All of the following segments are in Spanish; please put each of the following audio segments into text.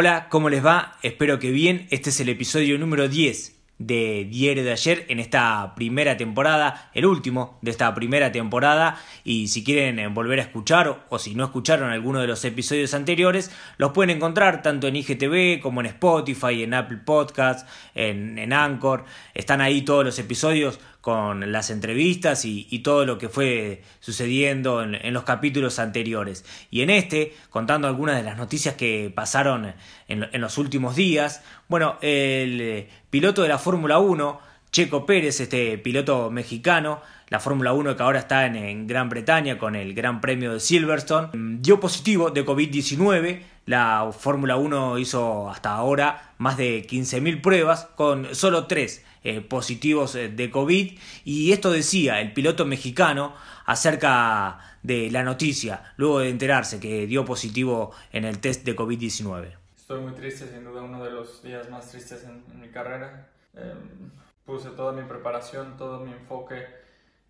Hola, ¿cómo les va? Espero que bien. Este es el episodio número 10 de Diario de ayer en esta primera temporada, el último de esta primera temporada y si quieren eh, volver a escuchar o si no escucharon alguno de los episodios anteriores, los pueden encontrar tanto en IGTV como en Spotify, en Apple Podcasts, en, en Anchor, están ahí todos los episodios con las entrevistas y, todo lo que fue sucediendo en, los capítulos anteriores. Y en este, contando algunas de las noticias que pasaron en, los últimos días, bueno, el eh, piloto de la Fórmula 1, Checo Pérez, este piloto mexicano, la Fórmula 1 que ahora está en, Gran Bretaña con el Gran Premio de Silverstone, dio positivo de COVID-19. La Fórmula 1 hizo hasta ahora más de 15.000 pruebas con solo 3 eh, positivos eh, de COVID y esto decía el piloto mexicano acerca de la noticia luego de enterarse que dio positivo en el test de COVID-19. Estoy muy triste, sin duda uno de los días más tristes en, mi carrera. Em, puse toda mi preparación, todo mi enfoque,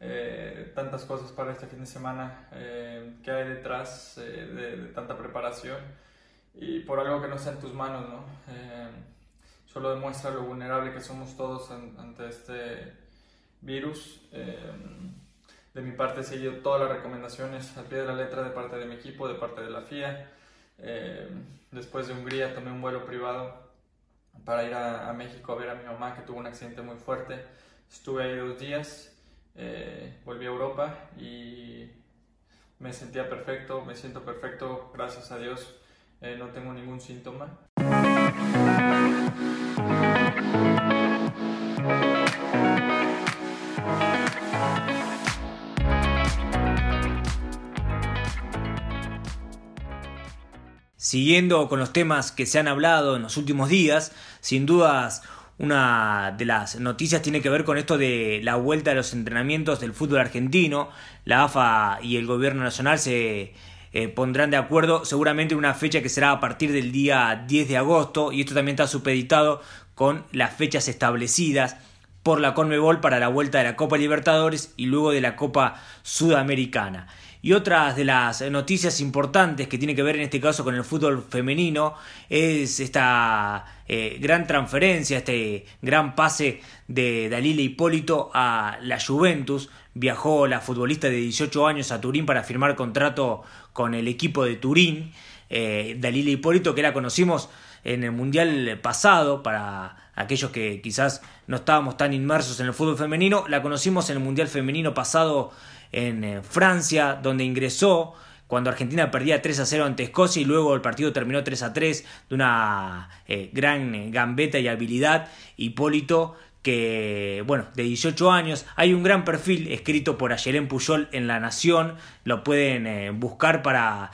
eh, tantas cosas para este fin de semana em, que hay detrás de, de, tanta preparación y por algo que no está en tus manos, ¿no? Solo demuestra lo vulnerable que somos todos ante este virus. Eh, de mi parte he seguido todas las recomendaciones al pie de la letra de parte de mi equipo, de parte de la FIA. Eh, después de Hungría tomé un vuelo privado para ir a, México a ver a mi mamá que tuvo un accidente muy fuerte. Estuve ahí dos días, eh, volví a Europa y me sentía perfecto, me siento perfecto, gracias a Dios, no tengo ningún síntoma. Siguiendo con los temas que se han hablado en los últimos días, sin dudas una de las noticias tiene que ver con esto de la vuelta de los entrenamientos del fútbol argentino. La AFA y el gobierno nacional se eh, pondrán de acuerdo seguramente en una fecha que será a partir del día 10 de agosto y esto también está supeditado con las fechas establecidas por la Conmebol para la vuelta de la Copa Libertadores y luego de la Copa Sudamericana. Y otras de las noticias importantes que tiene que ver en este caso con el fútbol femenino es esta eh, gran transferencia, este gran pase de Dalila Hipólito a la Juventus. Viajó la futbolista de 18 años a Turín para firmar contrato con el equipo de Turín. Eh, Dalila Hipólito, que la conocimos en el Mundial pasado, para aquellos que quizás no estábamos tan inmersos en el fútbol femenino, la conocimos en el Mundial femenino pasado en eh, Francia, donde ingresó cuando Argentina perdía 3 a 0 ante Escocia y luego el partido terminó 3 a 3 de una eh, gran gambeta y habilidad. Hipólito que, bueno, de 18 años, hay un gran perfil escrito por Ayelén Puyol en La Nación, lo pueden buscar para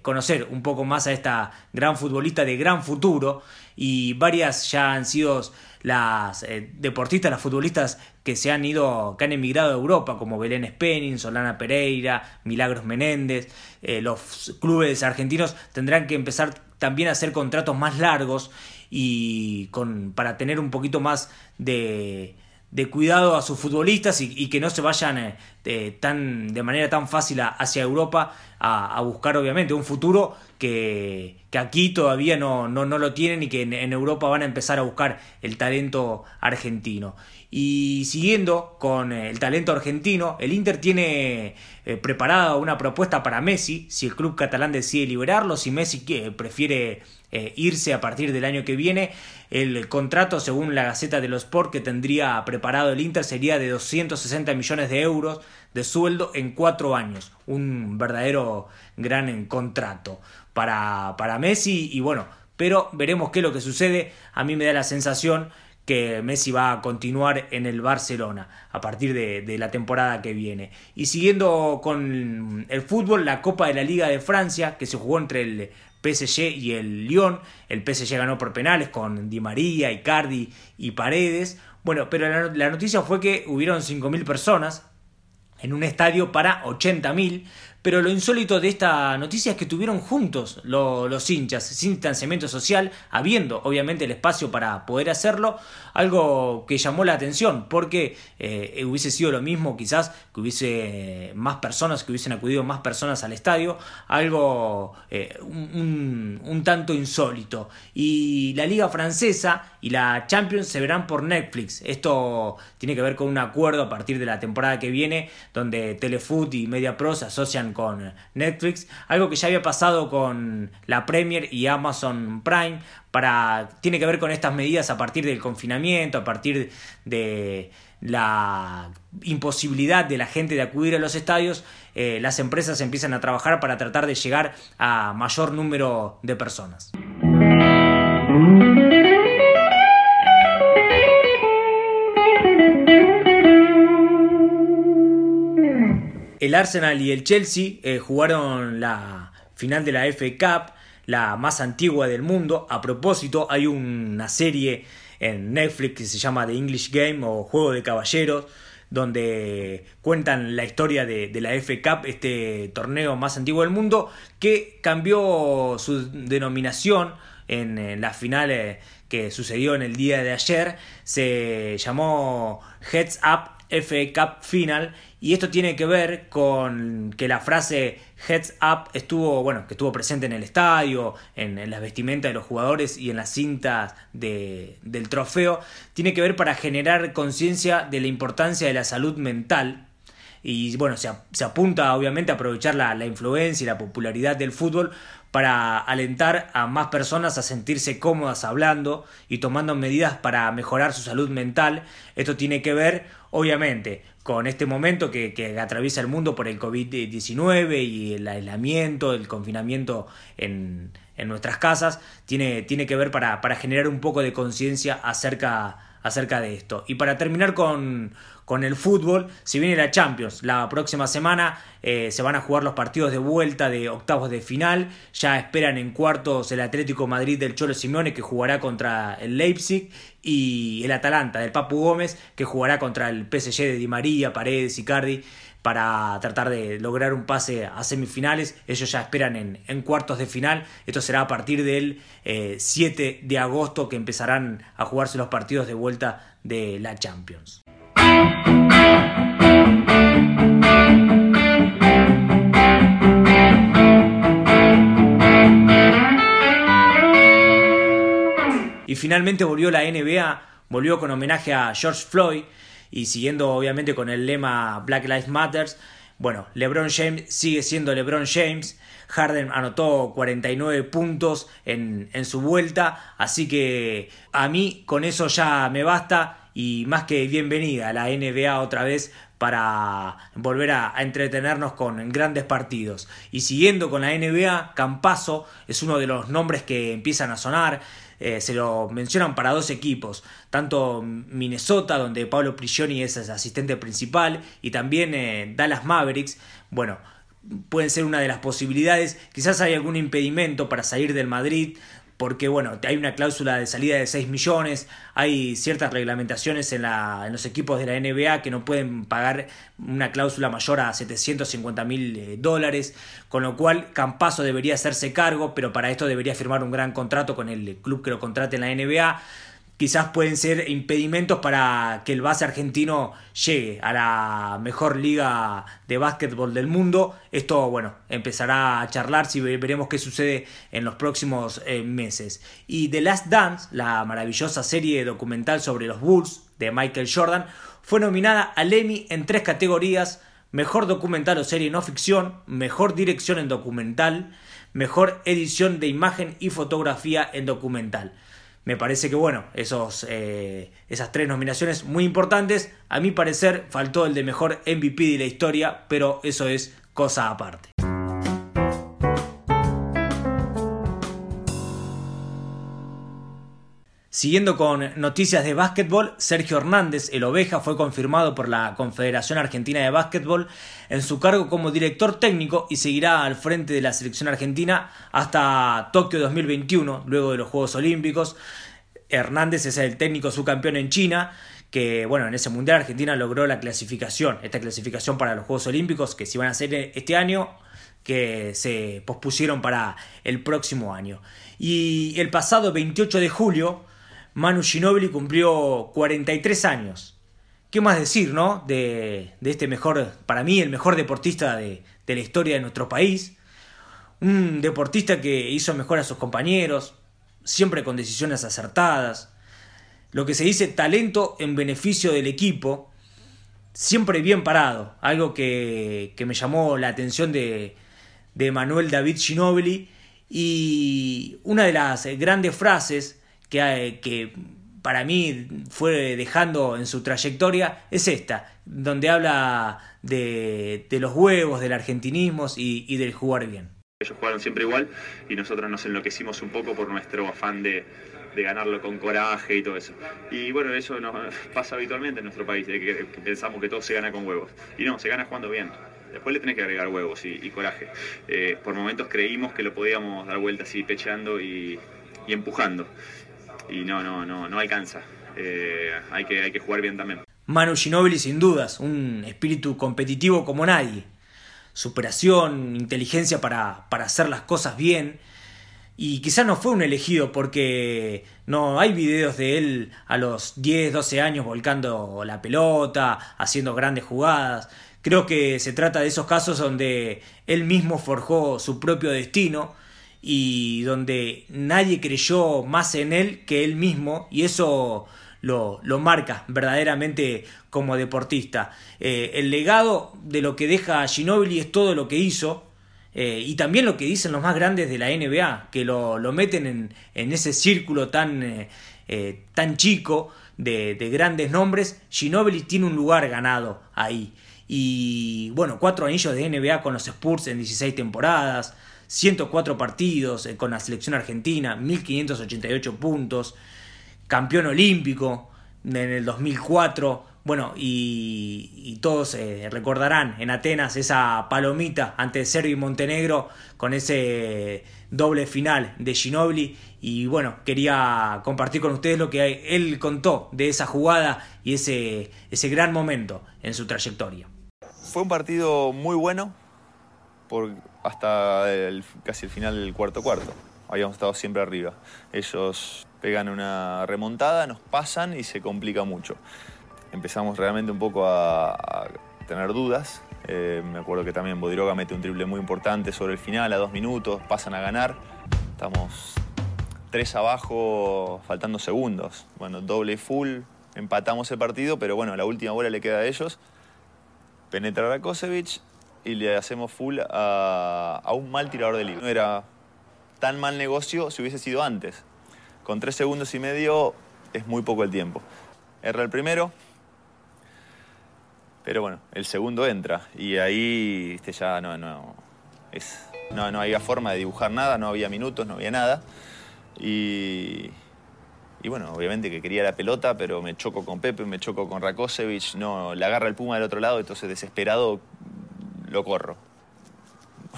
conocer un poco más a esta gran futbolista de gran futuro. Y varias ya han sido las eh, deportistas, las futbolistas que se han ido, que han emigrado a Europa, como Belén Spenning, Solana Pereira, Milagros Menéndez, eh, los clubes argentinos tendrán que empezar también a hacer contratos más largos y con, para tener un poquito más de, de cuidado a sus futbolistas y, que no se vayan eh, tan, de manera tan fácil hacia Europa a, buscar obviamente un futuro que, que aquí todavía no, no, no, lo tienen y que en, Europa van a empezar a buscar el talento argentino. Y siguiendo con el talento argentino, el Inter tiene eh, preparada una propuesta para Messi, si el club catalán decide liberarlo, si Messi prefiere eh, irse a partir del año que viene. El contrato, según la Gaceta de los Sport, que tendría preparado el Inter sería de 260 millones de euros de sueldo en cuatro años. Un verdadero gran contrato para, para Messi y bueno, pero veremos qué es lo que sucede. A mí me da la sensación que Messi va a continuar en el Barcelona a partir de, la temporada que viene. Y siguiendo con el fútbol, la Copa de la Liga de Francia, que se jugó entre el PSG y el Lyon. El PSG ganó por penales con Di María, Icardi y Paredes. Bueno, pero la, noticia fue que hubieron 5.000 personas en un estadio para 80.000 pero lo insólito de esta noticia es que tuvieron juntos los hinchas, sin distanciamiento social, habiendo obviamente el espacio para poder hacerlo, algo que llamó la atención, porque eh, hubiese sido lo mismo quizás que hubiese más personas, que hubiesen acudido más personas al estadio, algo eh, un, un tanto insólito. Y la liga francesa y la Champions se verán por Netflix. Esto tiene que ver con un acuerdo a partir de la temporada que viene, donde Telefoot y Media Pro se asocian con Netflix, algo que ya había pasado con la Premier y Amazon Prime, para, tiene que ver con estas medidas a partir del confinamiento, a partir de la imposibilidad de la gente de acudir a los estadios, eh, las empresas empiezan a trabajar para tratar de llegar a mayor número de personas. El Arsenal y el Chelsea eh, jugaron la final de la FA Cup, la más antigua del mundo. A propósito, hay una serie en Netflix que se llama The English Game o Juego de Caballeros, donde cuentan la historia de, la FA Cup, este torneo más antiguo del mundo, que cambió su denominación en, en las finales que sucedió en el día de ayer. Se llamó Heads Up FA Cup Final. Y esto tiene que ver con que la frase Heads Up estuvo, bueno, que estuvo presente en el estadio, en, las vestimentas de los jugadores y en las cintas de, del trofeo, tiene que ver para generar conciencia de la importancia de la salud mental y bueno, se, apunta obviamente a aprovechar la, la, influencia y la popularidad del fútbol para alentar a más personas a sentirse cómodas hablando y tomando medidas para mejorar su salud mental. Esto tiene que ver, obviamente, con este momento que, que atraviesa el mundo por el COVID-19 y el aislamiento, el confinamiento en, en nuestras casas, tiene, tiene que ver para, para generar un poco de conciencia acerca acerca de esto. Y para terminar con, con el fútbol, si viene la Champions, la próxima semana eh, se van a jugar los partidos de vuelta de octavos de final, ya esperan en cuartos el Atlético Madrid del Cholo Simeone que jugará contra el Leipzig y el Atalanta del Papu Gómez que jugará contra el PSG de Di María, Paredes, Icardi para tratar de lograr un pase a semifinales. Ellos ya esperan en, cuartos de final. Esto será a partir del 7 eh, de agosto que empezarán a jugarse los partidos de vuelta de la Champions. Y finalmente volvió la NBA, volvió con homenaje a George Floyd, y siguiendo obviamente con el lema Black Lives Matters, bueno, LeBron James sigue siendo LeBron James. Harden anotó 49 puntos en, en, su vuelta, así que a mí con eso ya me basta y más que bienvenida a la NBA otra vez para volver a, a, entretenernos con grandes partidos. Y siguiendo con la NBA, Campaso es uno de los nombres que empiezan a sonar. Eh, se lo mencionan para dos equipos, tanto Minnesota, donde Pablo Prigioni es asistente principal, y también eh, Dallas Mavericks. Bueno, pueden ser una de las posibilidades. Quizás hay algún impedimento para salir del Madrid, porque bueno, hay una cláusula de salida de 6 millones, hay ciertas reglamentaciones en, la, en los equipos de la NBA que no pueden pagar una cláusula mayor a 750 mil eh, dólares, con lo cual Campaso debería hacerse cargo, pero para esto debería firmar un gran contrato con el club que lo contrate en la NBA quizás pueden ser impedimentos para que el base argentino llegue a la mejor liga de básquetbol del mundo. Esto, bueno, empezará a charlar si veremos qué sucede en los próximos eh, meses. Y The Last Dance, la maravillosa serie documental sobre los Bulls de Michael Jordan, fue nominada al Emmy en tres categorías. Mejor documental o serie no ficción, mejor dirección en documental, mejor edición de imagen y fotografía en documental me parece que bueno, esos, eh, esas tres nominaciones muy importantes. A mi parecer faltó el de mejor MVP de la historia, pero eso es cosa aparte. Siguiendo con noticias de básquetbol, Sergio Hernández, el oveja, fue confirmado por la Confederación Argentina de Básquetbol en su cargo como director técnico y seguirá al frente de la selección argentina hasta Tokio 2021, luego de los Juegos Olímpicos. Hernández es el técnico subcampeón en China, que bueno, en ese Mundial Argentina logró la clasificación, esta clasificación para los Juegos Olímpicos que se iban a hacer este año, que se pospusieron para el próximo año. Y el pasado 28 de julio, Manu Ginóbili cumplió 43 años. ¿Qué más decir, no? De, este mejor, para mí, el mejor deportista de, la historia de nuestro país. Un deportista que hizo mejor a sus compañeros, siempre con decisiones acertadas, lo que se dice talento en beneficio del equipo, siempre bien parado, algo que, me llamó la atención de, de Manuel David Ginobili y una de las grandes frases que, que para mí fue dejando en su trayectoria es esta, donde habla de, de los huevos, del argentinismo y, y del jugar bien. Ellos jugaron siempre igual y nosotros nos enloquecimos un poco por nuestro afán de, de ganarlo con coraje y todo eso. Y bueno, eso nos pasa habitualmente en nuestro país, de que, pensamos que todo se gana con huevos. Y no, se gana jugando bien. Después le tenés que agregar huevos y, coraje. Eh, por momentos creímos que lo podíamos dar vuelta así, pecheando y, empujando. Y no, no, no, no alcanza. Eh, hay, que, hay que jugar bien también. Manu Ginobili, sin dudas, un espíritu competitivo como nadie. Superación, inteligencia para, para hacer las cosas bien y quizás no fue un elegido porque no hay videos de él a los 10, 12 años volcando la pelota, haciendo grandes jugadas. Creo que se trata de esos casos donde él mismo forjó su propio destino y donde nadie creyó más en él que él mismo y eso lo, lo marca verdaderamente como deportista. Eh, el legado de lo que deja Ginobili es todo lo que hizo, eh, y también lo que dicen los más grandes de la NBA, que lo, meten en, en, ese círculo tan, eh, tan chico de, grandes nombres. Ginobili tiene un lugar ganado ahí. Y bueno, cuatro anillos de NBA con los Spurs en 16 temporadas, 104 partidos con la selección argentina, 1588 puntos, campeón olímpico en el 2004, bueno, y, todos eh, recordarán en Atenas esa palomita ante Serbia y Montenegro con ese doble final de Ginobili. Y bueno, quería compartir con ustedes lo que él contó de esa jugada y ese, ese gran momento en su trayectoria. Fue un partido muy bueno hasta casi el final del cuarto cuarto. Habíamos estado siempre arriba. Ellos pegan una remontada, nos pasan y se complica mucho empezamos realmente un poco a, tener dudas. Eh, me acuerdo que también Bodiroga mete un triple muy importante sobre el final, a dos minutos, pasan a ganar. Estamos tres abajo, faltando segundos. Bueno, doble full, empatamos el partido, pero bueno, la última bola le queda a ellos. Penetra Rakosevic y le hacemos full a, a un mal tirador de libre. No era tan mal negocio si hubiese sido antes. Con tres segundos y medio es muy poco el tiempo. Erra el primero, pero bueno, el segundo entra y ahí ya no, no, es, no, no había forma de dibujar nada, no había minutos, no había nada. Y, y bueno, obviamente que quería la pelota, pero me choco con Pepe, me choco con Rakosevic, no, le agarra el Puma del otro lado, entonces desesperado lo corro.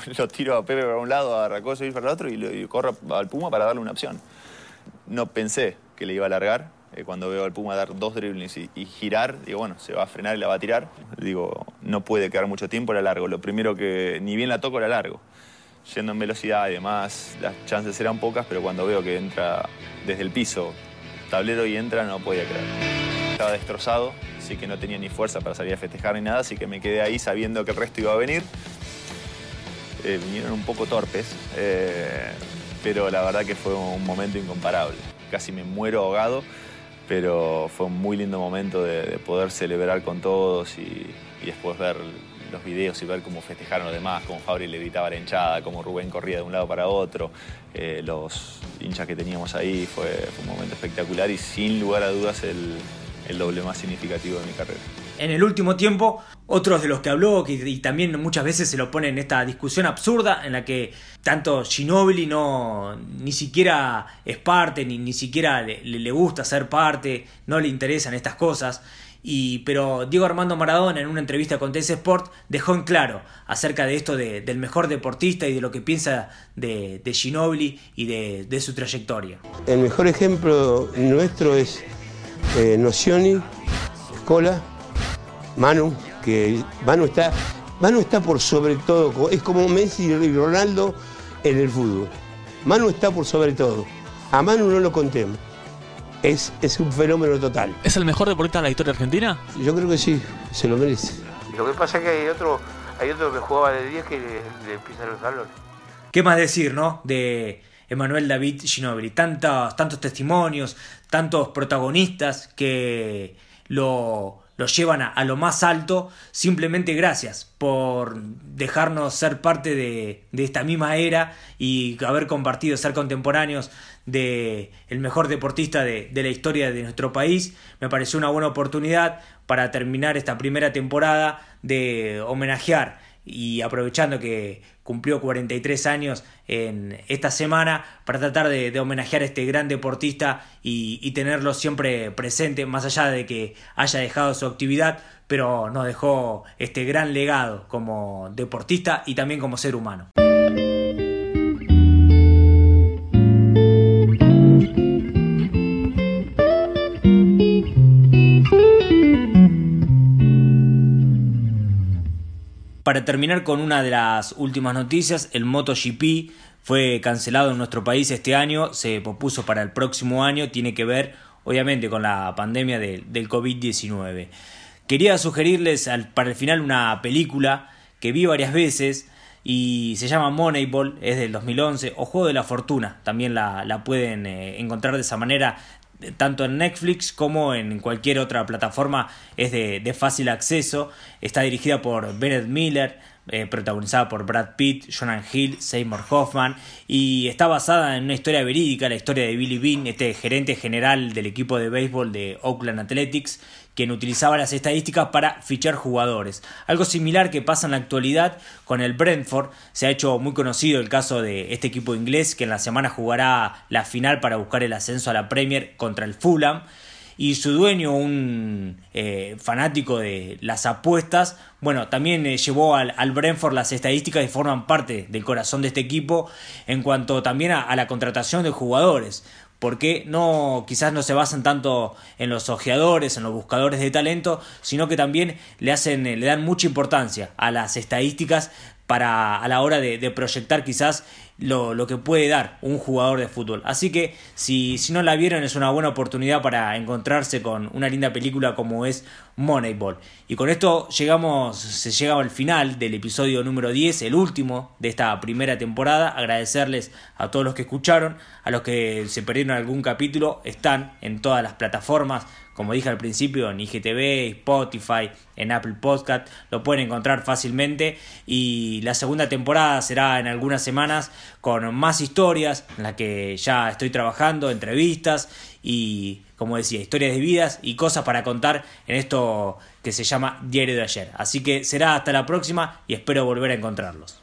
Lo tiro a Pepe para un lado, a Rakosevic para el otro y, lo, corro al Puma para darle una opción. No pensé que le iba a largar, eh, cuando veo al Puma dar dos driblings y, girar, digo, bueno, se va a frenar y la va a tirar. Digo, no puede quedar mucho tiempo, la largo. Lo primero que, ni bien la toco, la largo. Yendo en velocidad y demás, las chances eran pocas, pero cuando veo que entra desde el piso, tablero y entra, no podía creer. Estaba destrozado, que no tenía ni fuerza para salir a festejar ni nada, así que me quedé ahí sabiendo que el resto iba a venir. Eh, vinieron un poco torpes, eh, pero la verdad que fue un momento incomparable. Casi me muero ahogado pero fue un muy lindo momento de, poder celebrar con todos y, después ver los videos y ver cómo festejaron los demás, cómo Fabri le gritaba la hinchada, cómo Rubén corría de un lado para otro, eh, los hinchas que teníamos ahí, fue, un momento espectacular y sin lugar a dudas el, el doble más significativo de mi carrera. En el último tiempo, otros de los que habló, y también muchas veces se lo pone en esta discusión absurda en la que tanto Ginobili no ni siquiera es parte, ni, ni siquiera le, gusta ser parte, no le interesan estas cosas. Y, pero Diego Armando Maradona en una entrevista con TS Sport dejó en claro acerca de esto del mejor deportista y de lo que piensa de, de Ginobili y de, de su trayectoria. El mejor ejemplo nuestro es eh, Nocioni, Escola, Manu, que Manu está, Manu está por sobre todo, es como Messi y Ronaldo en el fútbol. Manu está por sobre todo. A Manu no lo contemos. Es, es un fenómeno total. ¿Es el mejor deportista de la historia argentina? Yo creo que sí, se lo merece. Lo que pasa es que hay otro, hay otro que jugaba de 10 que le, le pisa los talones. ¿Qué más decir, no? De Emanuel David Ginobili. Tantos, tantos testimonios, tantos protagonistas que lo, lo llevan a, lo más alto, simplemente gracias por dejarnos ser parte de, de, esta misma era y haber compartido, ser contemporáneos de el mejor deportista de, de la historia de nuestro país. Me pareció una buena oportunidad para terminar esta primera temporada de homenajear y aprovechando que cumplió 43 años en esta semana para tratar de, homenajear a este gran deportista y, y, tenerlo siempre presente, más allá de que haya dejado su actividad, pero nos dejó este gran legado como deportista y también como ser humano. Para terminar con una de las últimas noticias, el MotoGP fue cancelado en nuestro país este año, se propuso para el próximo año, tiene que ver obviamente con la pandemia de, del COVID-19. Quería sugerirles para el final una película que vi varias veces y se llama Moneyball, es del 2011, o Juego de la Fortuna, también la, la pueden eh, encontrar de esa manera tanto en Netflix como en cualquier otra plataforma es de, de fácil acceso. Está dirigida por Bennett Miller, eh, protagonizada por Brad Pitt, Jonah Hill, Seymour Hoffman y está basada en una historia verídica, la historia de Billy Bean, este gerente general del equipo de béisbol de Oakland Athletics, quien utilizaba las estadísticas para fichar jugadores. Algo similar que pasa en la actualidad con el Brentford. Se ha hecho muy conocido el caso de este equipo inglés que en la semana jugará la final para buscar el ascenso a la Premier contra el Fulham y su dueño, un eh, fanático de las apuestas, bueno, también eh, llevó al, al, Brentford las estadísticas y forman parte del corazón de este equipo en cuanto también a, a la contratación de jugadores porque no quizás no se basan tanto en los ojeadores, en los buscadores de talento, sino que también le hacen le dan mucha importancia a las estadísticas para a la hora de, de proyectar quizás lo, lo, que puede dar un jugador de fútbol. Así que si, si no la vieron es una buena oportunidad para encontrarse con una linda película como es Moneyball. Y con esto llegamos, se llega al final del episodio número 10, el último de esta primera temporada. Agradecerles a todos los que escucharon, a los que se perdieron algún capítulo, están en todas las plataformas como dije al principio, en IGTV, Spotify, en Apple Podcast, lo pueden encontrar fácilmente. Y la segunda temporada será en algunas semanas con más historias, en la que ya estoy trabajando, entrevistas y, como decía, historias de vidas y cosas para contar en esto que se llama Diario de ayer. Así que será hasta la próxima y espero volver a encontrarlos.